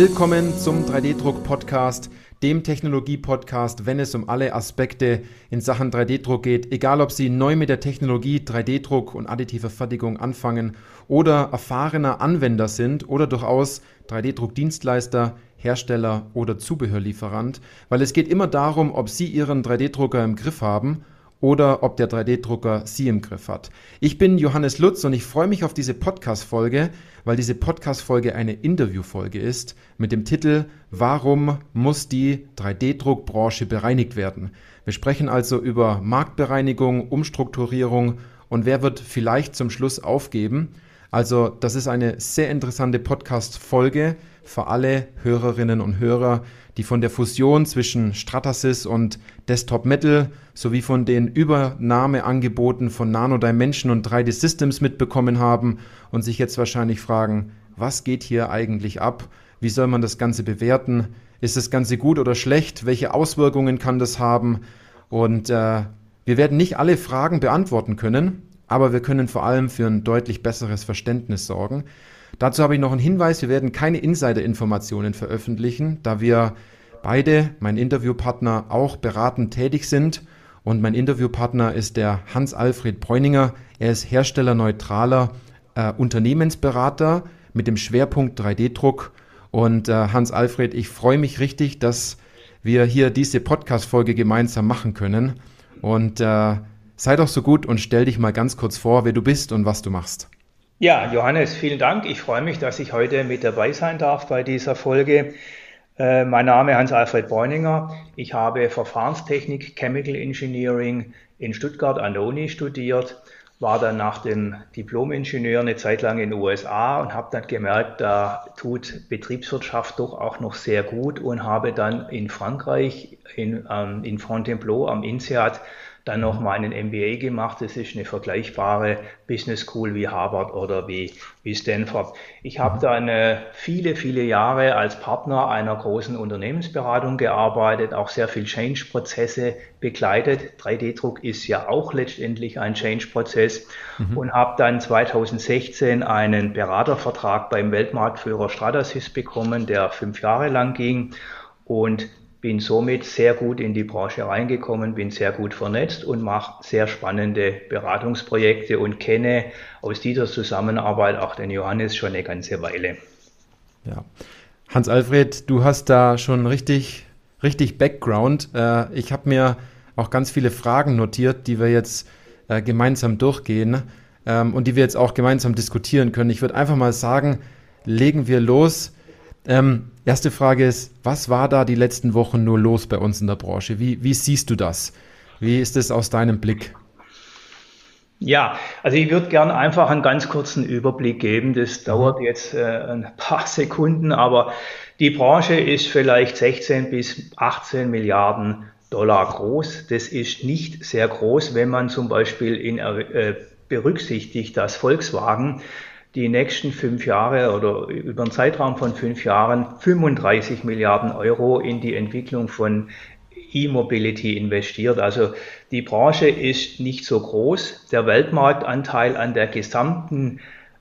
Willkommen zum 3D-Druck-Podcast, dem Technologie-Podcast, wenn es um alle Aspekte in Sachen 3D-Druck geht. Egal, ob Sie neu mit der Technologie 3D-Druck und additiver Fertigung anfangen oder erfahrener Anwender sind oder durchaus 3D-Druck-Dienstleister, Hersteller oder Zubehörlieferant, weil es geht immer darum, ob Sie Ihren 3D-Drucker im Griff haben oder ob der 3D-Drucker Sie im Griff hat. Ich bin Johannes Lutz und ich freue mich auf diese Podcast-Folge, weil diese Podcast-Folge eine Interview-Folge ist mit dem Titel Warum muss die 3D-Druckbranche bereinigt werden? Wir sprechen also über Marktbereinigung, Umstrukturierung und wer wird vielleicht zum Schluss aufgeben. Also das ist eine sehr interessante Podcast-Folge für alle Hörerinnen und Hörer, die von der Fusion zwischen Stratasys und Desktop Metal sowie von den Übernahmeangeboten von Nano Dimension und 3D Systems mitbekommen haben und sich jetzt wahrscheinlich fragen, was geht hier eigentlich ab? Wie soll man das Ganze bewerten? Ist das Ganze gut oder schlecht? Welche Auswirkungen kann das haben? Und äh, wir werden nicht alle Fragen beantworten können, aber wir können vor allem für ein deutlich besseres Verständnis sorgen. Dazu habe ich noch einen Hinweis, wir werden keine Insider-Informationen veröffentlichen, da wir beide, mein Interviewpartner, auch beratend tätig sind. Und mein Interviewpartner ist der Hans-Alfred Bräuninger. Er ist herstellerneutraler äh, Unternehmensberater mit dem Schwerpunkt 3D-Druck. Und äh, Hans-Alfred, ich freue mich richtig, dass wir hier diese Podcast-Folge gemeinsam machen können. Und äh, sei doch so gut und stell dich mal ganz kurz vor, wer du bist und was du machst. Ja, Johannes, vielen Dank. Ich freue mich, dass ich heute mit dabei sein darf bei dieser Folge. Äh, mein Name ist Hans-Alfred Bräuninger. Ich habe Verfahrenstechnik, Chemical Engineering in Stuttgart an der Uni studiert, war dann nach dem Diplom-Ingenieur eine Zeit lang in den USA und habe dann gemerkt, da tut Betriebswirtschaft doch auch noch sehr gut und habe dann in Frankreich, in, ähm, in Fontainebleau am INSEAD, dann noch mal einen MBA gemacht. Das ist eine vergleichbare Business School wie Harvard oder wie, wie Stanford. Ich habe mhm. dann äh, viele, viele Jahre als Partner einer großen Unternehmensberatung gearbeitet, auch sehr viel Change-Prozesse begleitet. 3D-Druck ist ja auch letztendlich ein Change-Prozess mhm. und habe dann 2016 einen Beratervertrag beim Weltmarktführer Stratasys bekommen, der fünf Jahre lang ging. Und bin somit sehr gut in die Branche reingekommen, bin sehr gut vernetzt und mache sehr spannende Beratungsprojekte und kenne aus dieser Zusammenarbeit auch den Johannes schon eine ganze Weile. Ja. Hans-Alfred, du hast da schon richtig, richtig Background. Äh, ich habe mir auch ganz viele Fragen notiert, die wir jetzt äh, gemeinsam durchgehen ähm, und die wir jetzt auch gemeinsam diskutieren können. Ich würde einfach mal sagen, legen wir los. Ähm, erste Frage ist, was war da die letzten Wochen nur los bei uns in der Branche? Wie, wie siehst du das? Wie ist es aus deinem Blick? Ja, also ich würde gerne einfach einen ganz kurzen Überblick geben. Das dauert mhm. jetzt äh, ein paar Sekunden, aber die Branche ist vielleicht 16 bis 18 Milliarden Dollar groß. Das ist nicht sehr groß, wenn man zum Beispiel in, äh, berücksichtigt, dass Volkswagen die nächsten fünf Jahre oder über einen Zeitraum von fünf Jahren 35 Milliarden Euro in die Entwicklung von E-Mobility investiert. Also die Branche ist nicht so groß. Der Weltmarktanteil an der gesamten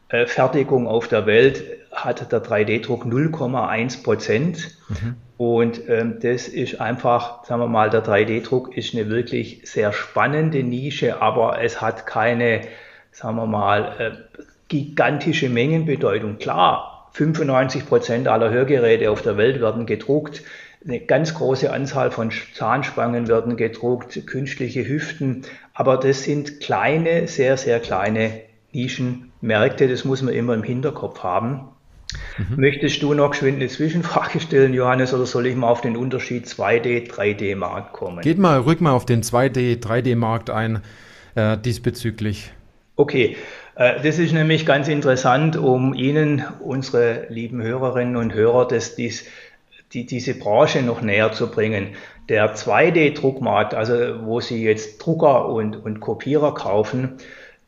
äh, Fertigung auf der Welt hat der 3D-Druck 0,1 Prozent. Mhm. Und ähm, das ist einfach, sagen wir mal, der 3D-Druck ist eine wirklich sehr spannende Nische, aber es hat keine, sagen wir mal, äh, gigantische Mengenbedeutung. Klar, 95 Prozent aller Hörgeräte auf der Welt werden gedruckt. Eine ganz große Anzahl von Zahnspangen werden gedruckt, künstliche Hüften. Aber das sind kleine, sehr, sehr kleine Nischenmärkte. Das muss man immer im Hinterkopf haben. Mhm. Möchtest du noch geschwind eine Zwischenfrage stellen, Johannes, oder soll ich mal auf den Unterschied 2D, 3D-Markt kommen? Geht mal, rück mal auf den 2D, 3D-Markt ein äh, diesbezüglich. Okay, das ist nämlich ganz interessant, um Ihnen, unsere lieben Hörerinnen und Hörer, das, dies, die, diese Branche noch näher zu bringen. Der 2D-Druckmarkt, also wo Sie jetzt Drucker und, und Kopierer kaufen,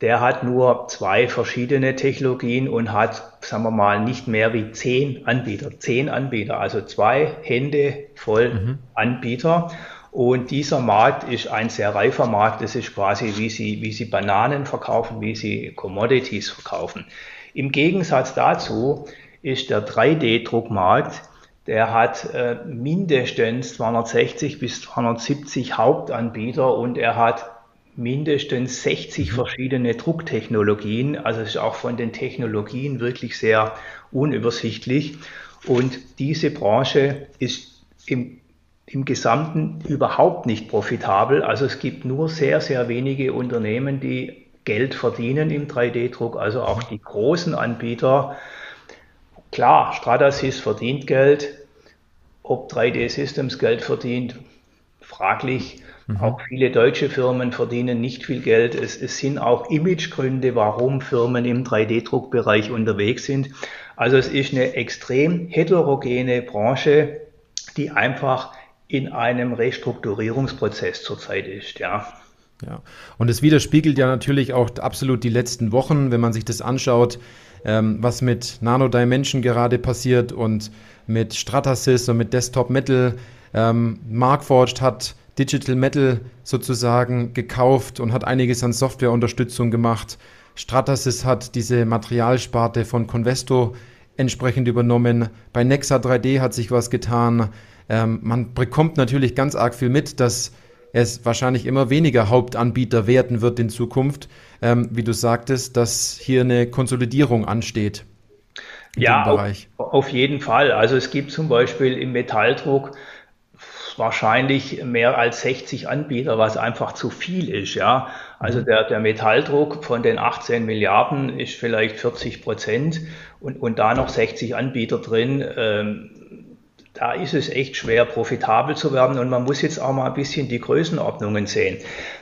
der hat nur zwei verschiedene Technologien und hat, sagen wir mal, nicht mehr wie zehn Anbieter. Zehn Anbieter, also zwei Hände voll mhm. Anbieter. Und dieser Markt ist ein sehr reifer Markt. Das ist quasi, wie sie, wie sie Bananen verkaufen, wie sie Commodities verkaufen. Im Gegensatz dazu ist der 3D-Druckmarkt der hat äh, mindestens 260 bis 270 Hauptanbieter und er hat mindestens 60 mhm. verschiedene Drucktechnologien. Also es ist auch von den Technologien wirklich sehr unübersichtlich. Und diese Branche ist im, im Gesamten überhaupt nicht profitabel. Also es gibt nur sehr, sehr wenige Unternehmen, die Geld verdienen im 3D-Druck. Also auch die großen Anbieter Klar, Stratasys verdient Geld. Ob 3D Systems Geld verdient, fraglich. Mhm. Auch viele deutsche Firmen verdienen nicht viel Geld. Es, es sind auch Imagegründe, warum Firmen im 3D-Druckbereich unterwegs sind. Also es ist eine extrem heterogene Branche, die einfach in einem Restrukturierungsprozess zurzeit ist, ja. Ja, und es widerspiegelt ja natürlich auch absolut die letzten Wochen, wenn man sich das anschaut ähm, was mit Nano Dimension gerade passiert und mit Stratasys und mit Desktop Metal. Ähm, Markforged hat Digital Metal sozusagen gekauft und hat einiges an Softwareunterstützung gemacht. Stratasys hat diese Materialsparte von Convesto entsprechend übernommen. Bei Nexa 3D hat sich was getan. Ähm, man bekommt natürlich ganz arg viel mit, dass es wahrscheinlich immer weniger Hauptanbieter werden wird in Zukunft ähm, wie du sagtest, dass hier eine Konsolidierung ansteht. Ja, auf, auf, jeden Fall. Also es gibt zum Beispiel im Metalldruck wahrscheinlich mehr als 60 Anbieter, was einfach zu viel ist. Ja, also mhm. der, der Metalldruck von den 18 Milliarden ist vielleicht 40 Prozent und, und da noch 60 Anbieter drin. Ähm, da ist es echt schwer, profitabel zu werden. Und man muss jetzt auch mal ein bisschen die Größenordnungen sehen.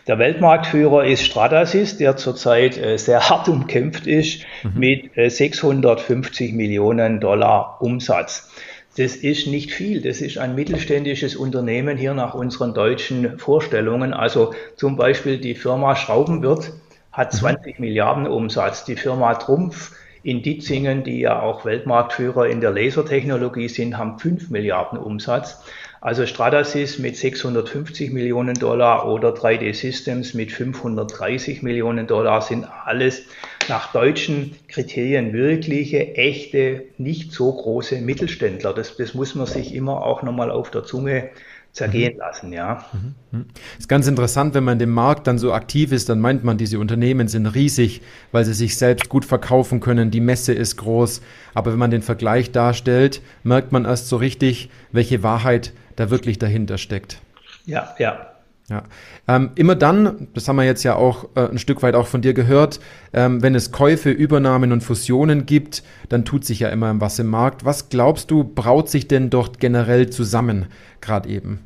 Der Weltmarktführer ist Stratasys, der zurzeit äh, sehr hart umkämpft ist mhm. mit äh, 650 Millionen Dollar Umsatz. Das ist nicht viel. Das ist ein mittelständisches Unternehmen hier nach unseren deutschen Vorstellungen. Also zum Beispiel die Firma Schraubenwirt hat 20 mhm. Milliarden Umsatz. Die Firma Trumpf in Ditzingen, die ja auch Weltmarktführer in der Lasertechnologie sind, haben 5 Milliarden Umsatz. Also Stratasys mit 650 Millionen Dollar oder 3D Systems mit 530 Millionen Dollar sind alles nach deutschen Kriterien wirkliche, echte, nicht so große Mittelständler. Das, das muss man sich immer auch nochmal auf der Zunge zergehen mhm. lassen, ja. Mhm. mhm. Ist ganz interessant, wenn man in dem Markt dann so aktiv ist, dann meint man, diese Unternehmen sind riesig, weil sie sich selbst gut verkaufen können, die Messe ist groß, aber wenn man den Vergleich darstellt, merkt man erst so richtig, welche Wahrheit da wirklich dahinter steckt. Ja, ja. Ja. Ähm, immer dann, das haben wir jetzt ja auch äh, ein Stück weit auch von dir gehört, ähm, wenn es Käufe, Übernahmen und Fusionen gibt, dann tut sich ja immer was im Markt. Was glaubst du, braut sich denn dort generell zusammen, gerade eben?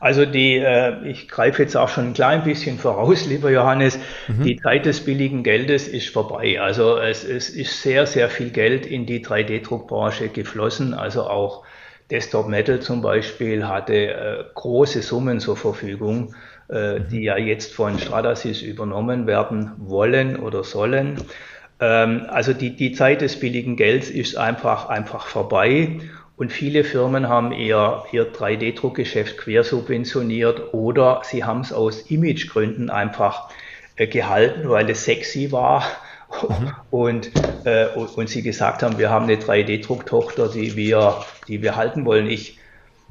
Also die, äh, ich greife jetzt auch schon ein klein bisschen voraus, lieber Johannes, mhm. die Zeit des billigen Geldes ist vorbei. Also es, es ist sehr, sehr viel Geld in die 3D-Druckbranche geflossen, also auch Desktop Metal zum Beispiel hatte äh, große Summen zur Verfügung, äh, mhm. die ja jetzt von Stratasys übernommen werden wollen oder sollen. Ähm, also die, die Zeit des billigen Gelds ist einfach, einfach vorbei. Und viele Firmen haben eher ihr 3D-Druckgeschäft quersubventioniert oder sie haben es aus Imagegründen einfach äh, gehalten, weil es sexy war mhm. und, äh, und sie gesagt haben, wir haben eine 3D-Drucktochter, die wir, die wir halten wollen. Ich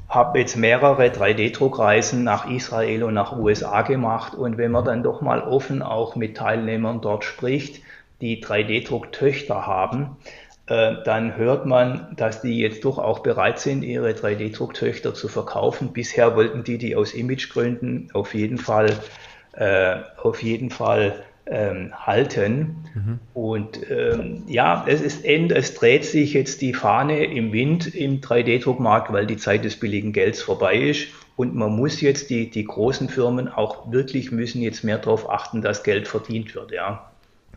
habe jetzt mehrere 3D-Druckreisen nach Israel und nach USA gemacht und wenn man dann doch mal offen auch mit Teilnehmern dort spricht, die 3D-Drucktöchter haben, dann hört man, dass die jetzt doch auch bereit sind, ihre 3D-Drucktöchter zu verkaufen. Bisher wollten die die aus Imagegründen auf jeden Fall, äh, auf jeden Fall ähm, halten. Mhm. Und ähm, ja, es ist end, es dreht sich jetzt die Fahne im Wind im 3D-Druckmarkt, weil die Zeit des billigen Gelds vorbei ist. Und man muss jetzt, die, die großen Firmen auch wirklich müssen jetzt mehr darauf achten, dass Geld verdient wird, ja.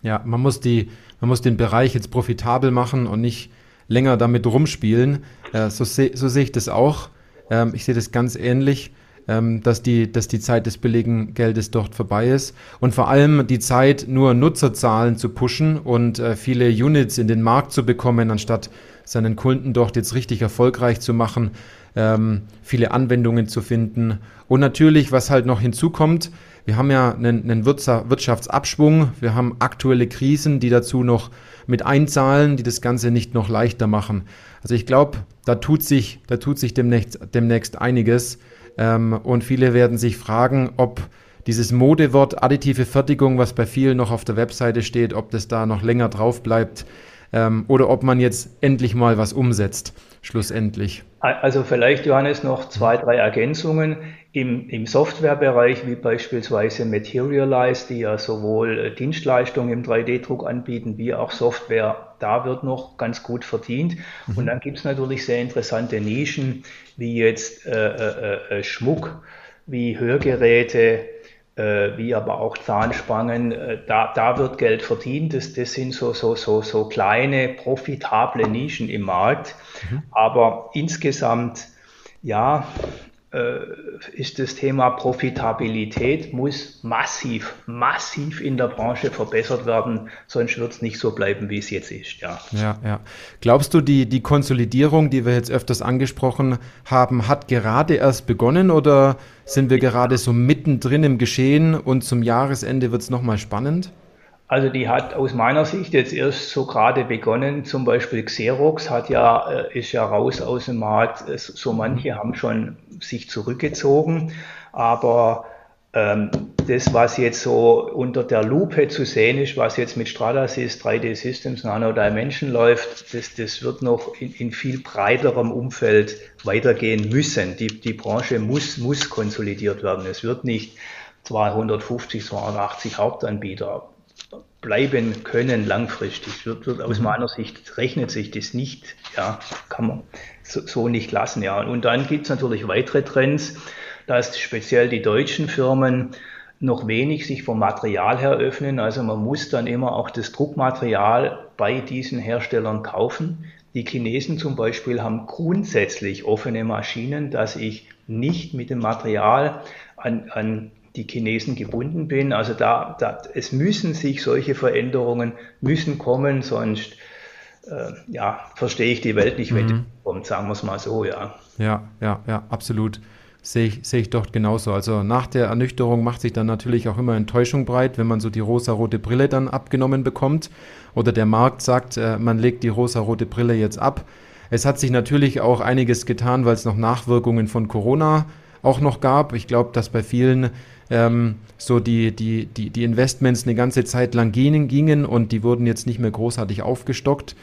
Ja, man muss, die, man muss den Bereich jetzt profitabel machen und nicht länger damit rumspielen. Äh, so, se so sehe ich das auch. Ähm, ich sehe das ganz ähnlich, ähm, dass, die, dass die Zeit des billigen Geldes dort vorbei ist. Und vor allem die Zeit, nur Nutzerzahlen zu pushen und äh, viele Units in den Markt zu bekommen, anstatt seinen Kunden dort jetzt richtig erfolgreich zu machen, ähm, viele Anwendungen zu finden. Und natürlich, was halt noch hinzukommt, wir haben ja einen, einen Wirtschaftsabschwung, wir haben aktuelle Krisen, die dazu noch mit einzahlen, die das Ganze nicht noch leichter machen. Also ich glaube, da tut sich, da tut sich demnächst, demnächst einiges. Ähm, und viele werden sich fragen, ob dieses Modewort additive Fertigung, was bei vielen noch auf der Webseite steht, ob das da noch länger drauf bleibt ähm, oder ob man jetzt endlich mal was umsetzt, schlussendlich. Also vielleicht, Johannes, noch zwei, drei Ergänzungen. Im, im Softwarebereich, wie beispielsweise Materialize, die ja sowohl äh, Dienstleistungen im 3D-Druck anbieten, wie auch Software, da wird noch ganz gut verdient. Mhm. Und dann gibt es natürlich sehr interessante Nischen, wie jetzt äh, äh, äh Schmuck, wie Hörgeräte, äh, wie aber auch Zahnspangen, äh, da, da wird Geld verdient. Das, das sind so, so, so, so kleine, profitable Nischen im Markt. Mhm. Aber insgesamt, ja, äh, ist das Thema Profitabilität muss massiv, massiv in der Branche verbessert werden, sonst wird es nicht so bleiben, wie es jetzt ist. Ja, ja. ja. Glaubst du, die, die Konsolidierung, die wir jetzt öfters angesprochen haben, hat gerade erst begonnen oder sind wir gerade so mittendrin im Geschehen und zum Jahresende wird es nochmal spannend? Also die hat aus meiner Sicht jetzt erst so gerade begonnen. Zum Beispiel Xerox hat ja, äh, ist ja raus aus dem Markt. So manche haben schon sich zurückgezogen. Aber ähm, das, was jetzt so unter der Lupe zu sehen ist, was jetzt mit Stratasys, 3D Systems, Nano Dimension läuft, das, das wird noch in, in viel breiterem Umfeld weitergehen müssen. Die, die Branche muss, muss konsolidiert werden. Es wird nicht 250, 280 Hauptanbieter bleiben können langfristig. Wird, wird aus mhm. meiner Sicht rechnet sich das nicht, ja, kann man so, so nicht lassen, ja. Und dann gibt es natürlich weitere Trends, dass speziell die deutschen Firmen noch wenig sich vom Material her öffnen. Also man muss dann immer auch das Druckmaterial bei diesen Herstellern kaufen. Die Chinesen zum Beispiel haben grundsätzlich offene Maschinen, dass ich nicht mit dem Material an, an die Chinesen gebunden bin. Also da, da, es müssen sich solche Veränderungen müssen kommen, sonst äh, ja, verstehe ich die Welt nicht, wenn mhm. kommt, sagen wir es mal so, ja. Ja, ja, ja, absolut. Sehe ich, sehe ich dort genauso. Also nach der Ernüchterung macht sich dann natürlich auch immer Enttäuschung breit, wenn man so die rosa-rote Brille dann abgenommen bekommt oder der Markt sagt, äh, man legt die rosa-rote Brille jetzt ab. Es hat sich natürlich auch einiges getan, weil es noch Nachwirkungen von Corona auch noch gab. Ich glaube, dass bei vielen ähm, so die, die, die, die Investments eine ganze Zeit lang gingen, gingen und die wurden jetzt nicht mehr großartig aufgestockt.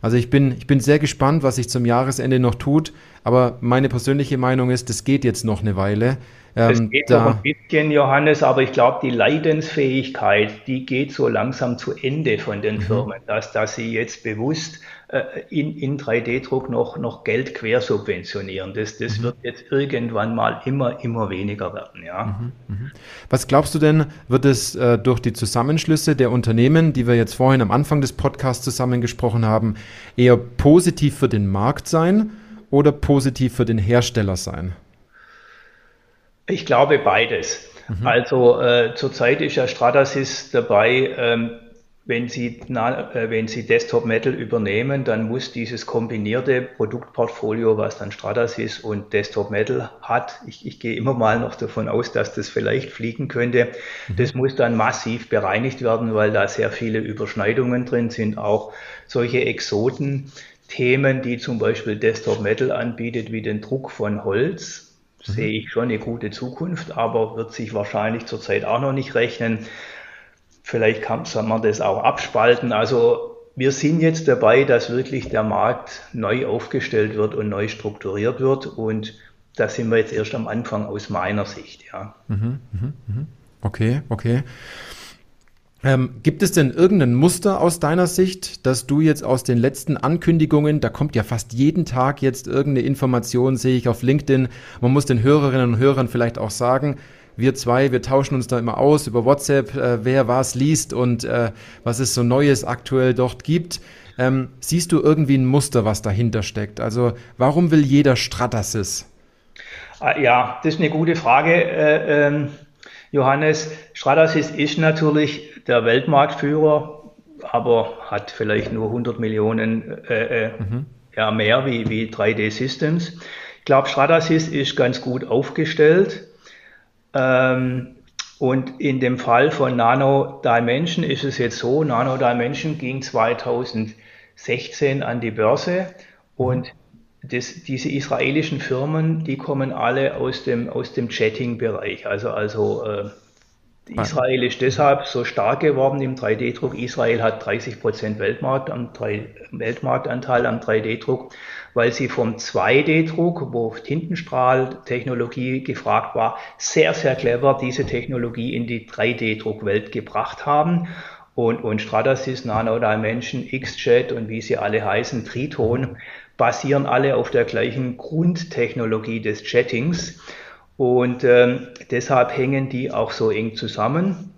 Also ich bin, ich bin sehr gespannt, was sich zum Jahresende noch tut, aber meine persönliche Meinung ist, das geht jetzt noch eine Weile. Ähm, geht da, noch ein bisschen, Johannes, aber ich glaube, die Leidensfähigkeit, die geht so langsam zu Ende von den mhm. Firmen, dass, dass sie jetzt bewusst in, in 3D-Druck noch, noch Geld quersubventionieren. Das, das mhm. wird jetzt irgendwann mal immer, immer weniger werden. Ja. Mhm. mhm. Was glaubst du denn, wird es äh, durch die Zusammenschlüsse der Unternehmen, die wir jetzt vorhin am Anfang des Podcasts zusammengesprochen haben, eher positiv für den Markt sein oder positiv für den Hersteller sein? Ich glaube beides. Mhm. Also äh, zurzeit ist ja Stratasys dabei, ähm, wenn Sie, na, äh, wenn Sie Desktop Metal übernehmen, dann muss dieses kombinierte Produktportfolio, was dann Stratasys und Desktop Metal hat, ich, ich gehe immer mal noch davon aus, dass das vielleicht fliegen könnte, mhm. das muss dann massiv bereinigt werden, weil da sehr viele Überschneidungen drin sind, auch solche Exoten. Themen, die zum Beispiel Desktop Metal anbietet, wie den Druck von Holz, mhm. sehe ich schon eine gute Zukunft, aber wird sich wahrscheinlich zurzeit auch noch nicht rechnen. Vielleicht kann man das auch abspalten. Also wir sind jetzt dabei, dass wirklich der Markt neu aufgestellt wird und neu strukturiert wird. Und da sind wir jetzt erst am Anfang aus meiner Sicht, ja. Mhm, mh, mh. Okay, okay. Ähm, gibt es denn irgendein Muster aus deiner Sicht, dass du jetzt aus den letzten Ankündigungen, da kommt ja fast jeden Tag jetzt irgendeine Information, sehe ich auf LinkedIn, man muss den Hörerinnen und Hörern vielleicht auch sagen, wir zwei, wir tauschen uns da immer aus über WhatsApp, äh, wer was liest und äh, was es so Neues aktuell dort gibt. Ähm, siehst du irgendwie ein Muster, was dahinter steckt? Also warum will jeder Stratasys? Ah, ja, das ist eine gute Frage. Äh, ähm Johannes, Stratasys ist natürlich der Weltmarktführer, aber hat vielleicht nur 100 Millionen äh, äh, mhm. ja mehr wie, wie 3D Systems. Ich glaube, Stratasys ist ganz gut aufgestellt. Ähm, und in dem Fall von Nano Dimension ist es jetzt so, Nano Dimension ging 2016 an die Börse und das, diese israelischen Firmen, die kommen alle aus dem, aus dem Chatting-Bereich. Also, also äh, Israel ist deshalb so stark geworden im 3D-Druck. Israel hat 30 Prozent Weltmarkt am 3, Weltmarktanteil am 3D-Druck, weil sie vom 2D-Druck, wo Tintenstrahltechnologie gefragt war, sehr, sehr clever diese Technologie in die 3D-Druckwelt gebracht haben. Und, und Stratasys, Nano Dimension, XJet und wie sie alle heißen, Triton, basieren alle auf der gleichen Grundtechnologie des Chattings. Und ähm, deshalb hängen die auch so eng zusammen.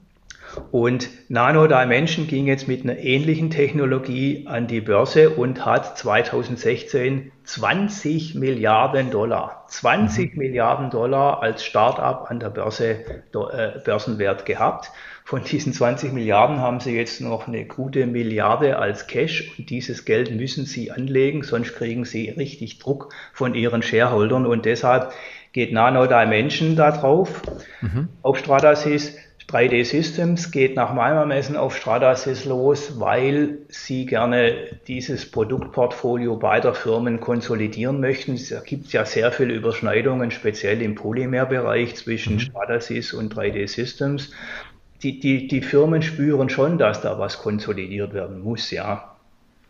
Und Nano Dimension ging jetzt mit einer ähnlichen Technologie an die Börse und hat 2016 20 Milliarden Dollar, 20 mhm. Milliarden Dollar als Startup an der Börse äh, Börsenwert gehabt. Von diesen 20 Milliarden haben sie jetzt noch eine gute Milliarde als Cash und dieses Geld müssen sie anlegen, sonst kriegen sie richtig Druck von ihren Shareholdern und deshalb geht Nano Dimension da drauf mhm. auf Stratasys. 3D Systems geht nach meinem Ermessen auf Stratasys los, weil sie gerne dieses Produktportfolio beider Firmen konsolidieren möchten. Es gibt ja sehr viele Überschneidungen, speziell im Polymerbereich zwischen mhm. Stratasys und 3D Systems. Die, die, die Firmen spüren schon, dass da was konsolidiert werden muss, ja.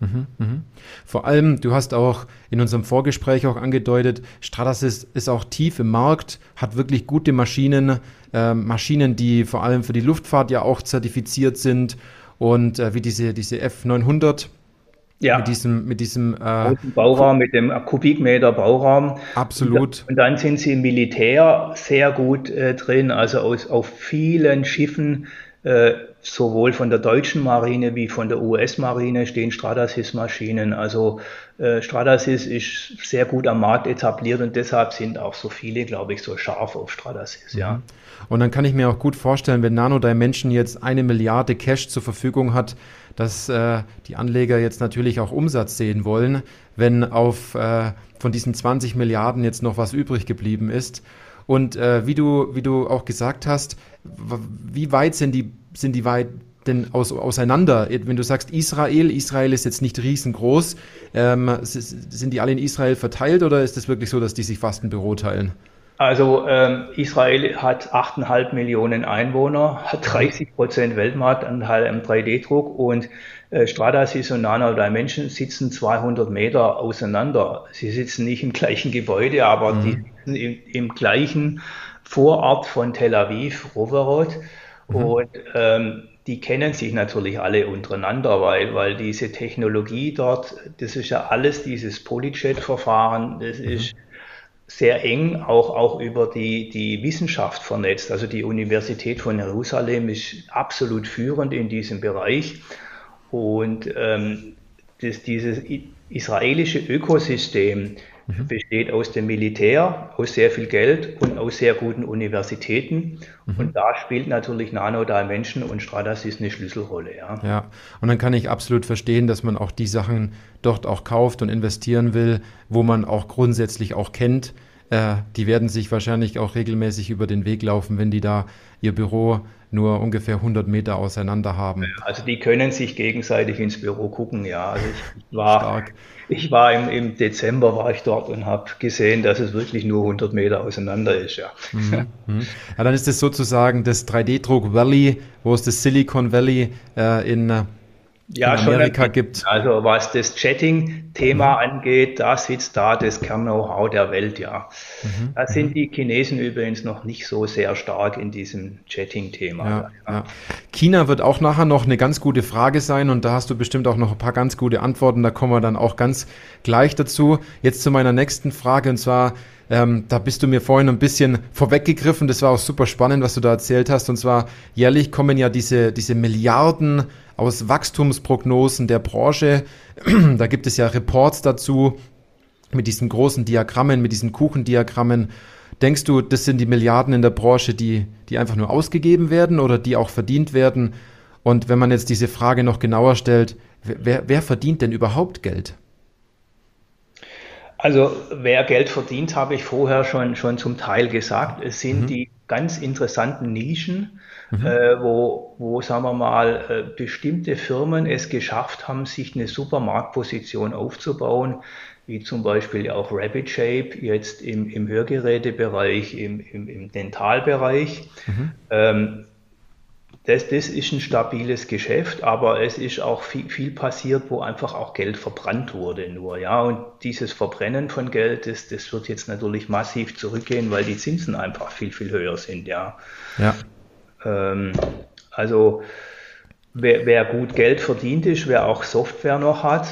Mhm, mhm. Vor allem, du hast auch in unserem Vorgespräch auch angedeutet, Stratasys ist auch tief im Markt, hat wirklich gute Maschinen, äh, Maschinen, die vor allem für die Luftfahrt ja auch zertifiziert sind und äh, wie diese, diese F900. Ja. Mit diesem, mit diesem äh, Bauraum, mit dem Kubikmeter Bauraum. Absolut. Und, dann sind sie im Militär sehr gut äh, drin, also aus, auf vielen Schiffen äh, sowohl von der deutschen Marine wie von der US-Marine stehen Stratasys-Maschinen. Also äh, Stratasys ist sehr gut am Markt etabliert und deshalb sind auch so viele, glaube ich, so scharf auf Stratasys. Ja. Und dann kann ich mir auch gut vorstellen, wenn Nano Dimension jetzt eine Milliarde Cash zur Verfügung hat, dass äh, die Anleger jetzt natürlich auch Umsatz sehen wollen, wenn auf äh, von diesen 20 Milliarden jetzt noch was übrig geblieben ist. Und äh, wie, du, wie du auch gesagt hast, wie weit sind die, sind die weit denn aus, auseinander? Wenn du sagst Israel, Israel ist jetzt nicht riesengroß, ähm, sind die alle in Israel verteilt oder ist es wirklich so, dass die sich fast ein Büro teilen? Also ähm, Israel hat 8,5 Millionen Einwohner, hat 30 Prozent Weltmarktanteil im 3D-Druck und äh, Stratasys und Nano Dimension sitzen 200 Meter auseinander. Sie sitzen nicht im gleichen Gebäude, aber mhm. die sitzen im, im, gleichen Vorort von Tel Aviv, Roverod. Mhm. Und ähm, die kennen sich natürlich alle untereinander, weil, weil diese Technologie dort, das ist ja alles dieses Polyjet-Verfahren, das mhm. ist sehr eng auch, auch über die, die Wissenschaft vernetzt. Also die Universität von Jerusalem ist absolut führend in diesem Bereich. Und ähm, das, dieses israelische Ökosystem mhm. besteht aus dem Militär, aus sehr viel Geld und aus sehr guten Universitäten. Mhm. Und da spielt natürlich Nano Dimension und Stratasys eine Schlüsselrolle. Ja. ja, und dann kann ich absolut verstehen, dass man auch die Sachen dort auch kauft und investieren will, wo man auch grundsätzlich auch kennt. Äh, die werden sich wahrscheinlich auch regelmäßig über den Weg laufen, wenn die da ihr Büro nur ungefähr 100 Meter auseinander haben. Also die können sich gegenseitig ins Büro gucken, ja. Also ich war, Stark. ich war im, im Dezember war ich dort und habe gesehen, dass es wirklich nur 100 Meter auseinander ist, ja. Mhm. mhm. Ja, dann ist es sozusagen das 3D-Druck Valley, wo es das Silicon Valley äh, in äh, ja, in Amerika schon, gibt. Also was das Chatting-Thema mhm. angeht, da sitzt da das Kern-Know-how der Welt, ja. Mhm. Da sind mhm. die Chinesen übrigens noch nicht so sehr stark in diesem Chatting-Thema. Ja, ja. China wird auch nachher noch eine ganz gute Frage sein und da hast du bestimmt auch noch ein paar ganz gute Antworten. Da kommen wir dann auch ganz gleich dazu. Jetzt zu meiner nächsten Frage und zwar, ähm, da bist du mir vorhin ein bisschen vorweggegriffen. Das war auch super spannend, was du da erzählt hast. Und zwar jährlich kommen ja diese, diese Milliarden aus Wachstumsprognosen der Branche. da gibt es ja Reports dazu mit diesen großen Diagrammen, mit diesen Kuchendiagrammen. Denkst du, das sind die Milliarden in der Branche, die, die einfach nur ausgegeben werden oder die auch verdient werden? Und wenn man jetzt diese Frage noch genauer stellt, wer, wer verdient denn überhaupt Geld? Also wer Geld verdient, habe ich vorher schon, schon zum Teil gesagt. Es sind mhm. die ganz interessanten Nischen, mhm. äh, wo, wo, sagen wir mal, äh, bestimmte Firmen es geschafft haben, sich eine Supermarktposition aufzubauen, wie zum Beispiel auch Rabbit Shape jetzt im, im Hörgerätebereich, im, im, im Dentalbereich. Mhm. Ähm, das, das ist ein stabiles Geschäft, aber es ist auch viel, viel passiert, wo einfach auch Geld verbrannt wurde nur, ja. Und dieses Verbrennen von Geld, das, das wird jetzt natürlich massiv zurückgehen, weil die Zinsen einfach viel, viel höher sind, ja. Ja. Ähm, also wer, wer, gut Geld verdient ist, wer auch Software noch hat,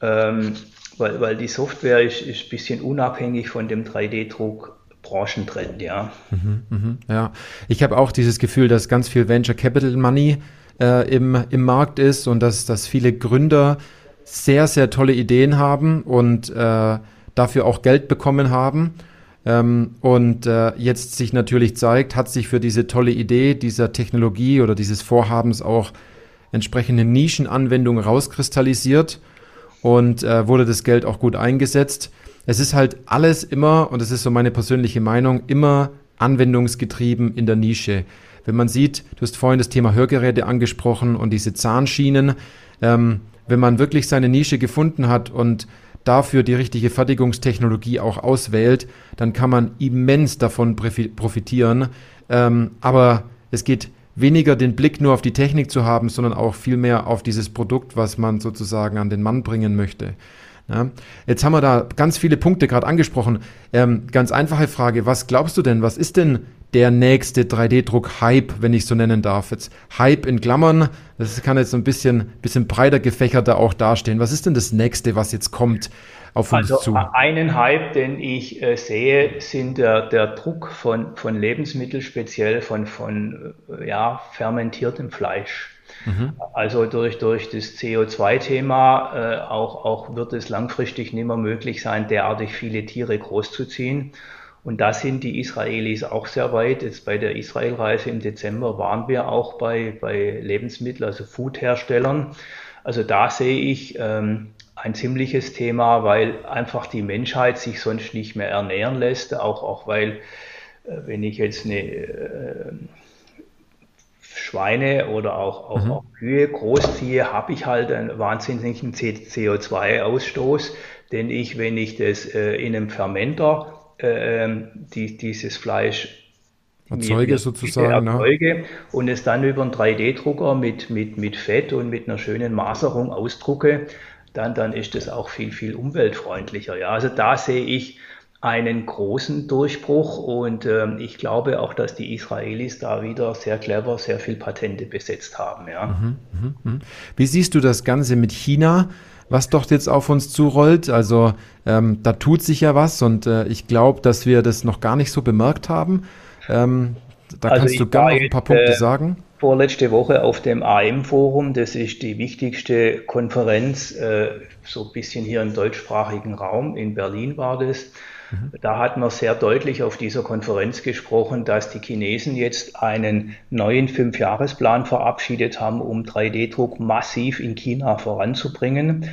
ähm, weil, weil die Software ist, ist ein bisschen unabhängig von dem 3D-Druck Branchentrend, ja. Mhm, mh, ja, ich habe auch dieses Gefühl, dass ganz viel Venture Capital Money äh, im, im Markt ist und dass, dass viele Gründer sehr, sehr tolle Ideen haben und äh, dafür auch Geld bekommen haben. Ähm, und äh, jetzt sich natürlich zeigt, hat sich für diese tolle Idee dieser Technologie oder dieses Vorhabens auch entsprechende Nischenanwendungen rauskristallisiert und äh, wurde das Geld auch gut eingesetzt es ist halt alles immer, und das ist so meine persönliche Meinung, immer anwendungsgetrieben in der Nische. Wenn man sieht, du hast vorhin das Thema Hörgeräte angesprochen und diese Zahnschienen, ähm, wenn man wirklich seine Nische gefunden hat und dafür die richtige Fertigungstechnologie auch auswählt, dann kann man immens davon profitieren. Ähm, aber es geht weniger den Blick nur auf die Technik zu haben, sondern auch viel mehr auf dieses Produkt, was man sozusagen an den Mann bringen möchte. Ja, jetzt haben wir da ganz viele Punkte gerade angesprochen. Ähm, ganz einfache Frage, was glaubst du denn, was ist denn der nächste 3D-Druck-Hype, wenn ich so nennen darf? Jetzt Hype in Klammern, das kann jetzt so ein bisschen, bisschen breiter gefächerter auch dastehen. Was ist denn das nächste, was jetzt kommt auf uns also zu? Einen Hype, den ich äh, sehe, sind der, der Druck von, von Lebensmitteln, speziell von, von äh, ja, fermentiertem Fleisch. Mhm. Also durch, durch das CO2-Thema äh, auch, auch wird es langfristig nicht mehr möglich sein, derartig viele Tiere großzuziehen. Und da sind die Israelis auch sehr weit. Jetzt bei der Israelreise im Dezember waren wir auch bei, bei Lebensmittel, also Foodherstellern. Also da sehe ich ähm, ein ziemliches Thema, weil einfach die Menschheit sich sonst nicht mehr ernähren lässt. Auch, auch weil, äh, wenn ich jetzt eine äh, Schweine oder auch, auch, mhm. auch Kühe großziehe, habe ich halt einen wahnsinnigen CO2-Ausstoß, den ich, wenn ich das äh, in einem Fermenter äh, die, dieses Fleisch erzeuge sozusagen. Ne? Erzeuge ne? und es dann über einen 3D-Drucker mit, mit, mit Fett und mit einer schönen Maserung ausdrucke, dann, dann ist das auch viel, viel umweltfreundlicher. Ja, also da sehe ich einen großen Durchbruch und ähm, ich glaube auch, dass die Israelis da wieder sehr clever sehr viel Patente besetzt haben. Ja. Mhm, mh, mh. Wie siehst du das Ganze mit China? was doch jetzt auf uns zurollt. Also ähm, da tut sich ja was und äh, ich glaube, dass wir das noch gar nicht so bemerkt haben. Ähm, da also kannst du gerne noch ein paar Punkte äh, sagen. Vorletzte Woche auf dem AM-Forum, das ist die wichtigste Konferenz, äh, so ein bisschen hier im deutschsprachigen Raum, in Berlin war das. Mhm. Da hat man sehr deutlich auf dieser Konferenz gesprochen, dass die Chinesen jetzt einen neuen Fünfjahresplan verabschiedet haben, um 3D-Druck massiv in China voranzubringen.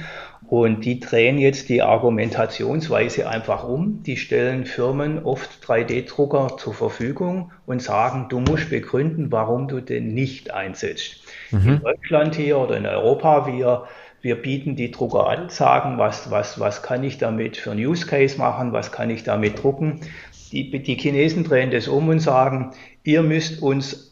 Und die drehen jetzt die Argumentationsweise einfach um. Die stellen Firmen oft 3D-Drucker zur Verfügung und sagen, du musst begründen, warum du den nicht einsetzt. Mhm. In Deutschland hier oder in Europa, wir wir bieten die Drucker an, sagen, was, was, was kann ich damit für ein Use Case machen, was kann ich damit drucken. Die, die Chinesen drehen das um und sagen, ihr müsst uns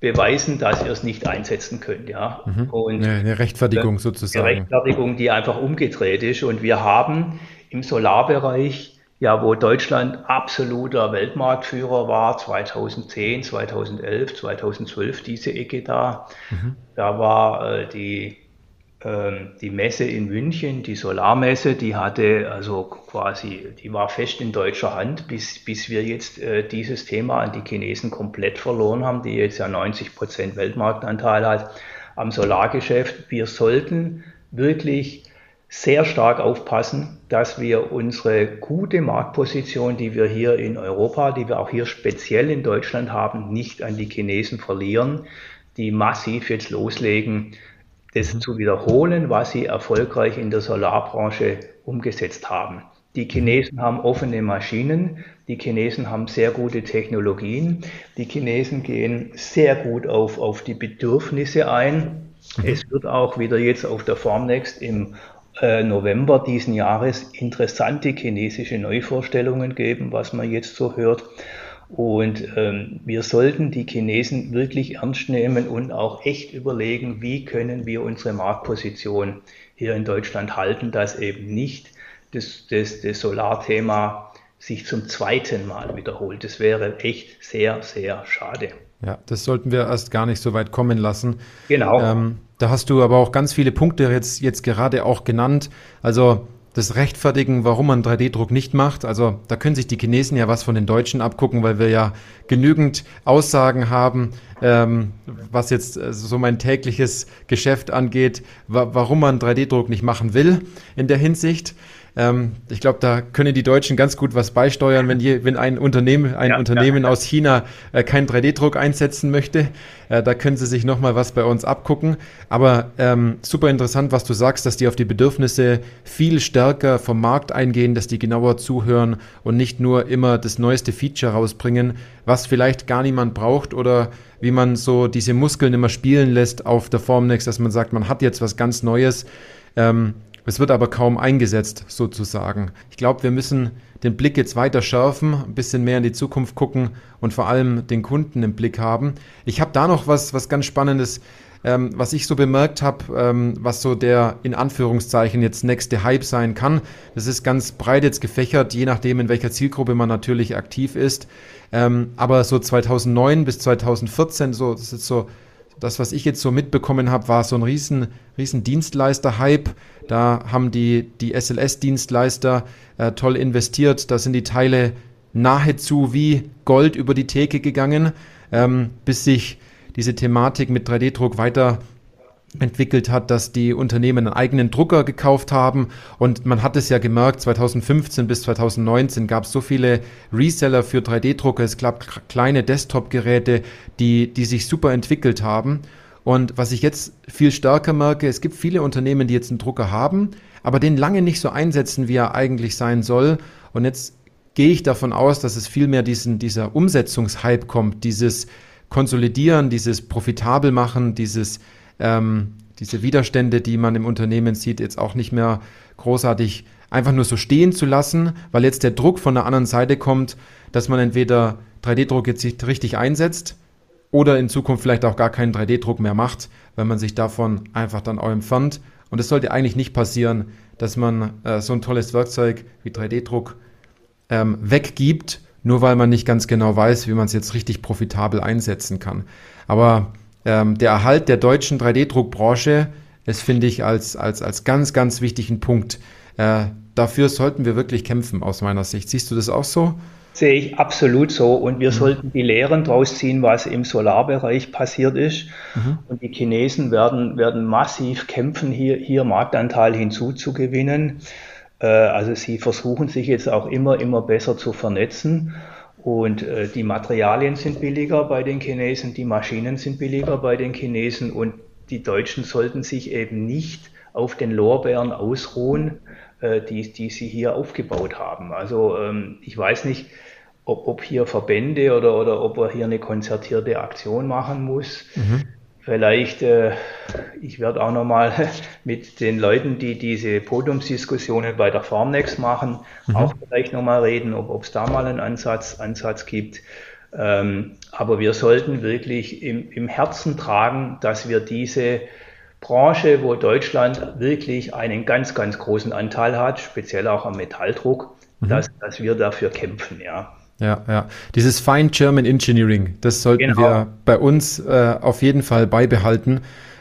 beweisen, dass ihr es nicht einsetzen könnt. Ja? Mhm. Und eine Rechtfertigung sozusagen. Eine Rechtfertigung, die einfach umgedreht ist. Und wir haben im Solarbereich, ja, wo Deutschland absoluter Weltmarktführer war, 2010, 2011, 2012, diese Ecke da, mhm. da war äh, die die Messe in München, die Solarmesse, die hatte also quasi, die war fest in deutscher Hand, bis, bis wir jetzt äh, dieses Thema an die Chinesen komplett verloren haben, die jetzt ja 90 Prozent Weltmarktanteil hat am Solargeschäft. Wir sollten wirklich sehr stark aufpassen, dass wir unsere gute Marktposition, die wir hier in Europa, die wir auch hier speziell in Deutschland haben, nicht an die Chinesen verlieren, die massiv jetzt loslegen, das mhm. zu wiederholen, was sie erfolgreich in der Solarbranche umgesetzt haben. Die Chinesen haben offene Maschinen, die Chinesen haben sehr gute Technologien, die Chinesen gehen sehr gut auf, auf die Bedürfnisse ein. Mhm. Es wird auch wieder jetzt auf der Formnext im äh, November diesen Jahres interessante chinesische Neuvorstellungen geben, was man jetzt so hört. Und ähm, wir sollten die Chinesen wirklich ernst nehmen und auch echt überlegen, wie können wir unsere Marktposition hier in Deutschland halten, dass eben nicht das, das, das Solarthema sich zum zweiten Mal wiederholt. Das wäre echt sehr, sehr schade. Ja, das sollten wir erst gar nicht so weit kommen lassen. Genau. Ähm, da hast du aber auch ganz viele Punkte jetzt, jetzt gerade auch genannt. Also das Rechtfertigen, warum man 3D-Druck nicht macht. Also da können sich die Chinesen ja was von den Deutschen abgucken, weil wir ja genügend Aussagen haben, ähm, was jetzt äh, so mein tägliches Geschäft angeht, wa warum man 3D-Druck nicht machen will in der Hinsicht. Ähm, ich glaube, da können die Deutschen ganz gut was beisteuern, wenn, je, wenn ein Unternehmen, ein ja, Unternehmen ja. aus China äh, keinen 3D-Druck einsetzen möchte. Äh, da können sie sich nochmal was bei uns abgucken. Aber ähm, super interessant, was du sagst, dass die auf die Bedürfnisse viel stärker vom Markt eingehen, dass die genauer zuhören und nicht nur immer das neueste Feature rausbringen, was vielleicht gar niemand braucht oder wie man so diese Muskeln immer spielen lässt auf der Formnext, dass man sagt, man hat jetzt was ganz Neues. Ähm, es wird aber kaum eingesetzt, sozusagen. Ich glaube, wir müssen den Blick jetzt weiter schärfen, ein bisschen mehr in die Zukunft gucken und vor allem den Kunden im Blick haben. Ich habe da noch was, was ganz Spannendes, ähm, was ich so bemerkt habe, ähm, was so der in Anführungszeichen jetzt nächste Hype sein kann. Das ist ganz breit jetzt gefächert, je nachdem, in welcher Zielgruppe man natürlich aktiv ist. Ähm, aber so 2009 bis 2014, so, das ist so das, was ich jetzt so mitbekommen habe, war so ein riesen, riesen Dienstleister-Hype. Da haben die, die SLS-Dienstleister äh, toll investiert. Da sind die Teile nahezu wie Gold über die Theke gegangen, ähm, bis sich diese Thematik mit 3D-Druck weiter entwickelt hat, dass die Unternehmen einen eigenen Drucker gekauft haben. Und man hat es ja gemerkt, 2015 bis 2019 gab es so viele Reseller für 3D-Drucker. Es gab kleine Desktop-Geräte, die, die sich super entwickelt haben. Und was ich jetzt viel stärker merke, es gibt viele Unternehmen, die jetzt einen Drucker haben, aber den lange nicht so einsetzen, wie er eigentlich sein soll. Und jetzt gehe ich davon aus, dass es viel mehr diesen, dieser Umsetzungshype kommt, dieses Konsolidieren, dieses profitabel machen, dieses ähm, diese Widerstände, die man im Unternehmen sieht, jetzt auch nicht mehr großartig einfach nur so stehen zu lassen, weil jetzt der Druck von der anderen Seite kommt, dass man entweder 3D-Druck jetzt nicht richtig einsetzt oder in Zukunft vielleicht auch gar keinen 3D-Druck mehr macht, wenn man sich davon einfach dann auch entfernt. Und es sollte eigentlich nicht passieren, dass man äh, so ein tolles Werkzeug wie 3D-Druck ähm, weggibt, nur weil man nicht ganz genau weiß, wie man es jetzt richtig profitabel einsetzen kann. Aber ähm, der Erhalt der deutschen 3D-Druckbranche ist, finde ich, als, als, als ganz, ganz wichtigen Punkt. Äh, dafür sollten wir wirklich kämpfen, aus meiner Sicht. Siehst du das auch so? Sehe ich absolut so. Und wir mhm. sollten die Lehren daraus ziehen, was im Solarbereich passiert ist. Mhm. Und die Chinesen werden, werden massiv kämpfen, hier, hier Marktanteil hinzuzugewinnen. Äh, also sie versuchen sich jetzt auch immer, immer besser zu vernetzen. Und äh, die Materialien sind billiger bei den Chinesen, die Maschinen sind billiger bei den Chinesen und die Deutschen sollten sich eben nicht auf den Lorbeeren ausruhen, äh, die, die sie hier aufgebaut haben. Also ähm, ich weiß nicht, ob, ob hier Verbände oder, oder ob er hier eine konzertierte Aktion machen muss. Mhm. Vielleicht, äh, ich werde auch nochmal mit den Leuten, die diese Podiumsdiskussionen bei der Farmnext machen, mhm. auch vielleicht nochmal reden, ob es da mal einen Ansatz, Ansatz gibt. Ähm, aber wir sollten wirklich im, im Herzen tragen, dass wir diese Branche, wo Deutschland wirklich einen ganz, ganz großen Anteil hat, speziell auch am Metalldruck, mhm. dass, dass wir dafür kämpfen, ja. Ja, ja. Dieses Fine German Engineering, das sollten genau. wir bei uns äh, auf jeden Fall beibehalten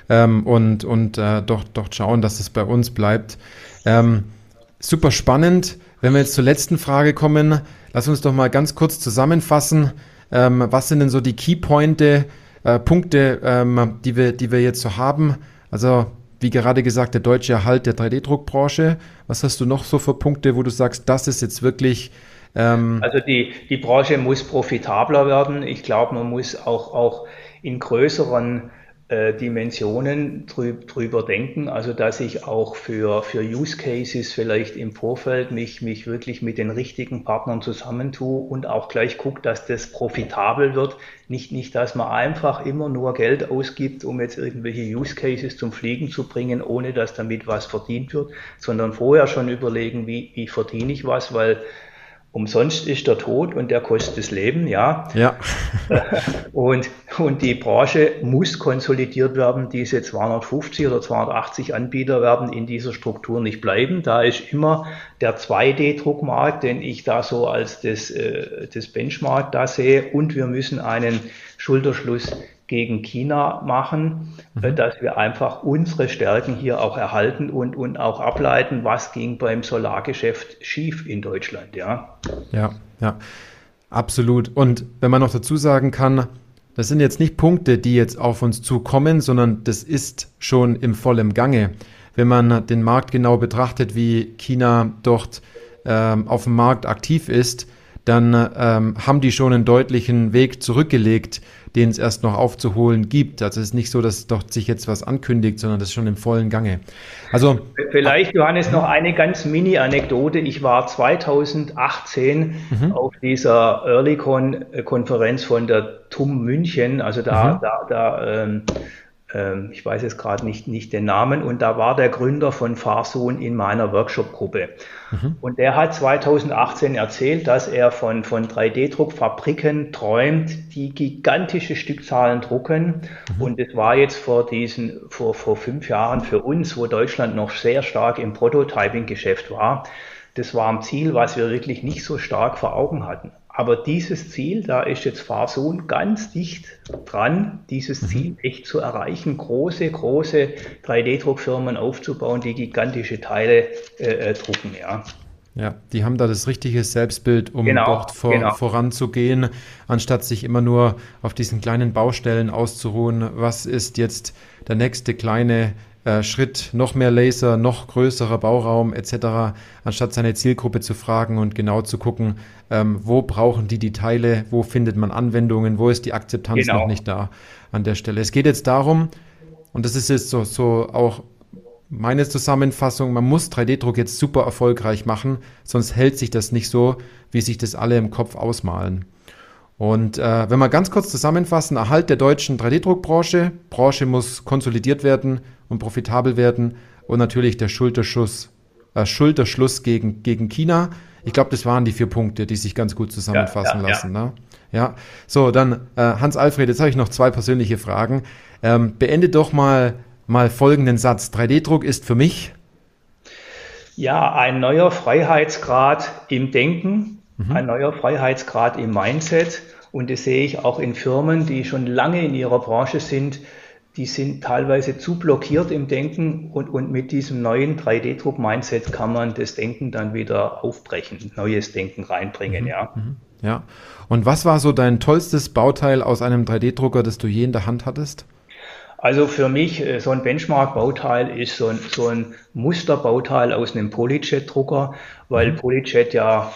ähm, und, und äh, doch, doch schauen, dass es bei uns bleibt. Ähm, super spannend. Wenn wir jetzt zur letzten Frage kommen, lass uns doch mal ganz kurz zusammenfassen. Ähm, was sind denn so die Keypointe, äh, Punkte, ähm, die, wir, die wir jetzt so haben? Also, wie gerade gesagt, der deutsche Erhalt der 3D-Druckbranche. Was hast du noch so für Punkte, wo du sagst, das ist jetzt wirklich ähm, also die, die Branche muss profitabler werden. Ich glaube, man muss auch, auch in größeren äh, Dimensionen drüber denken, also dass ich auch für, für Use Cases vielleicht im Vorfeld mich, mich wirklich mit den richtigen Partnern zusammentue und auch gleich gucke, dass das profitabel wird. Nicht, nicht, dass man einfach immer nur Geld ausgibt, um jetzt irgendwelche Use Cases zum Fliegen zu bringen, ohne dass damit was verdient wird, sondern vorher schon überlegen, wie, wie verdiene ich was, weil umsonst ist der Tod und der kostet das Leben, ja. Ja. und, und die Branche muss konsolidiert werden. Diese 250 oder 280 Anbieter werden in dieser Struktur nicht bleiben. Da ist immer der 2D-Druckmarkt, den ich da so als das, äh, das Benchmark da sehe. Und wir müssen einen Schulterschluss gegen China machen, äh, mhm. dass wir einfach unsere Stärken hier auch erhalten und, und auch ableiten, was ging beim Solargeschäft schief in Deutschland, ja. Ja, ja, absolut. Und wenn man noch dazu sagen kann, das sind jetzt nicht Punkte, die jetzt auf uns zukommen, sondern das ist schon im vollen Gange. Wenn man den Markt genau betrachtet, wie China dort ähm, auf dem Markt aktiv ist, dann ähm, haben die schon einen deutlichen Weg zurückgelegt den es erst noch aufzuholen gibt. Also es ist nicht so, dass dort sich jetzt was ankündigt, sondern das ist schon im vollen Gange. Also vielleicht Johannes noch eine ganz Mini-Anekdote. Ich war 2018 mhm. auf dieser Earlycon-Konferenz von der TUM München. Also da, mhm. da, da ähm, ich weiß jetzt gerade nicht, nicht den Namen, und da war der Gründer von Farsohn in meiner Workshop-Gruppe. Mhm. Und der hat 2018 erzählt, dass er von, von 3D-Druckfabriken träumt, die gigantische Stückzahlen drucken. Mhm. Und es war jetzt vor diesen, vor, vor fünf Jahren für uns, wo Deutschland noch sehr stark im Prototyping-Geschäft war. Das war ein Ziel, was wir wirklich nicht so stark vor Augen hatten. Aber dieses Ziel, da ist jetzt Fahrsohn ganz dicht dran, dieses mhm. Ziel echt zu erreichen, große, große 3D-Druckfirmen aufzubauen, die gigantische Teile äh, äh, drucken, ja. Ja, die haben da das richtige Selbstbild, um genau, dort vor, genau. voranzugehen, anstatt sich immer nur auf diesen kleinen Baustellen auszuruhen. Was ist jetzt der nächste kleine Schritt, noch mehr Laser, noch größerer Bauraum etc., anstatt seine Zielgruppe zu fragen und genau zu gucken, ähm, wo brauchen die die Teile, wo findet man Anwendungen, wo ist die Akzeptanz genau. noch nicht da an der Stelle. Es geht jetzt darum, und das ist jetzt so, so auch meine Zusammenfassung, man muss 3D-Druck jetzt super erfolgreich machen, sonst hält sich das nicht so, wie sich das alle im Kopf ausmalen. Und äh, wenn wir ganz kurz zusammenfassen, Erhalt der deutschen 3D-Druckbranche, Branche muss konsolidiert werden und profitabel werden und natürlich der Schulterschuss, äh, Schulterschluss gegen, gegen China. Ich glaube, das waren die vier Punkte, die sich ganz gut zusammenfassen ja, ja, lassen. Ja. Ne? ja, so, dann äh, Hans-Alfred, jetzt habe ich noch zwei persönliche Fragen. Ähm, beende doch mal, mal folgenden Satz. 3D-Druck ist für mich? Ja, ein neuer Freiheitsgrad im Denken, mhm. ein neuer Freiheitsgrad im Mindset. Und das sehe ich auch in Firmen, die schon lange in ihrer Branche sind, die sind teilweise zu blockiert im Denken und, und mit diesem neuen 3D-Druck-Mindset kann man das Denken dann wieder aufbrechen, neues Denken reinbringen, mhm. ja. Mhm. Ja. Und was war so dein tollstes Bauteil aus einem 3D-Drucker, das du je in der Hand hattest? Also für mich, äh, so ein Benchmark-Bauteil ist so ein, so ein Musterbauteil aus einem Polyjet-Drucker, weil mhm. Polyjet ja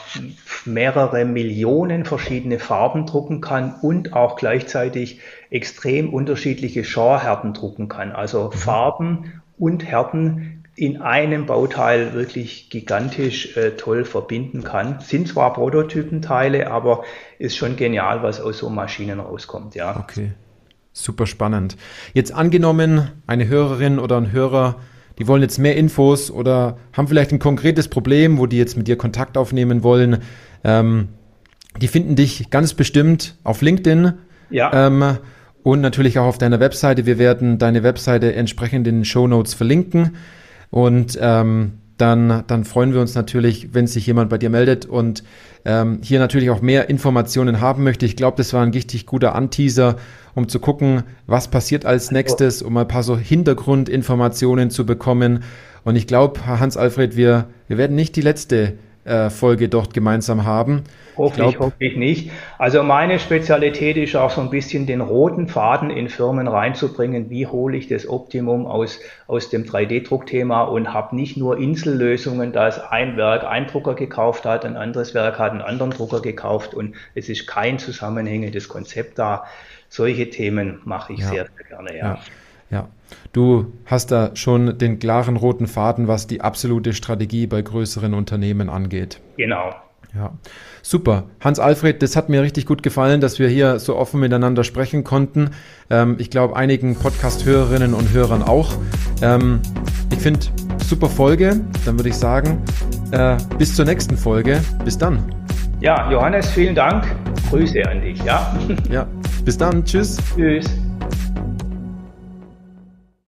mehrere Millionen verschiedene Farben drucken kann und auch gleichzeitig extrem unterschiedliche Genrehärten drucken kann. Also mhm. Farben und Härten in einem Bauteil wirklich gigantisch äh, toll verbinden kann. Sind zwar Prototypenteile, aber ist schon genial, was aus so Maschinen rauskommt, ja. Okay. Super spannend. Jetzt angenommen, eine Hörerin oder ein Hörer, die wollen jetzt mehr Infos oder haben vielleicht ein konkretes Problem, wo die jetzt mit dir Kontakt aufnehmen wollen. Ähm, die finden dich ganz bestimmt auf LinkedIn. Ja. Ähm, und natürlich auch auf deiner Webseite. Wir werden deine Webseite entsprechend in den Show Notes verlinken. Und ähm, dann, dann freuen wir uns natürlich, wenn sich jemand bei dir meldet und ähm, hier natürlich auch mehr Informationen haben möchte. Ich glaube, das war ein richtig guter Anteaser, um zu gucken, was passiert als nächstes, um ein paar so Hintergrundinformationen zu bekommen. Und ich glaube, Hans-Alfred, wir, wir werden nicht die letzte äh, Folge dort gemeinsam haben. Hoffentlich, ich hoffentlich nicht. Also meine Spezialität ist auch so ein bisschen den roten Faden in Firmen reinzubringen. Wie hole ich das Optimum aus, aus dem 3D-Druckthema und habe nicht nur Insellösungen, da es ein Werk ein Drucker gekauft hat, ein anderes Werk hat einen anderen Drucker gekauft und es ist kein zusammenhängendes Konzept da. Solche Themen mache ich ja. sehr, sehr gerne, ja. ja. Ja, du hast da schon den klaren roten Faden, was die absolute Strategie bei größeren Unternehmen angeht. Genau. Ja, super. Hans-Alfred, das hat mir richtig gut gefallen, dass wir hier so offen miteinander sprechen konnten. Ähm, ich glaube, einigen Podcast-Hörerinnen und Hörern auch. Ähm, ich finde, super Folge. Dann würde ich sagen, äh, bis zur nächsten Folge. Bis dann. Ja, Johannes, vielen Dank. Grüße an dich. Ja, ja bis dann. Tschüss. Tschüss.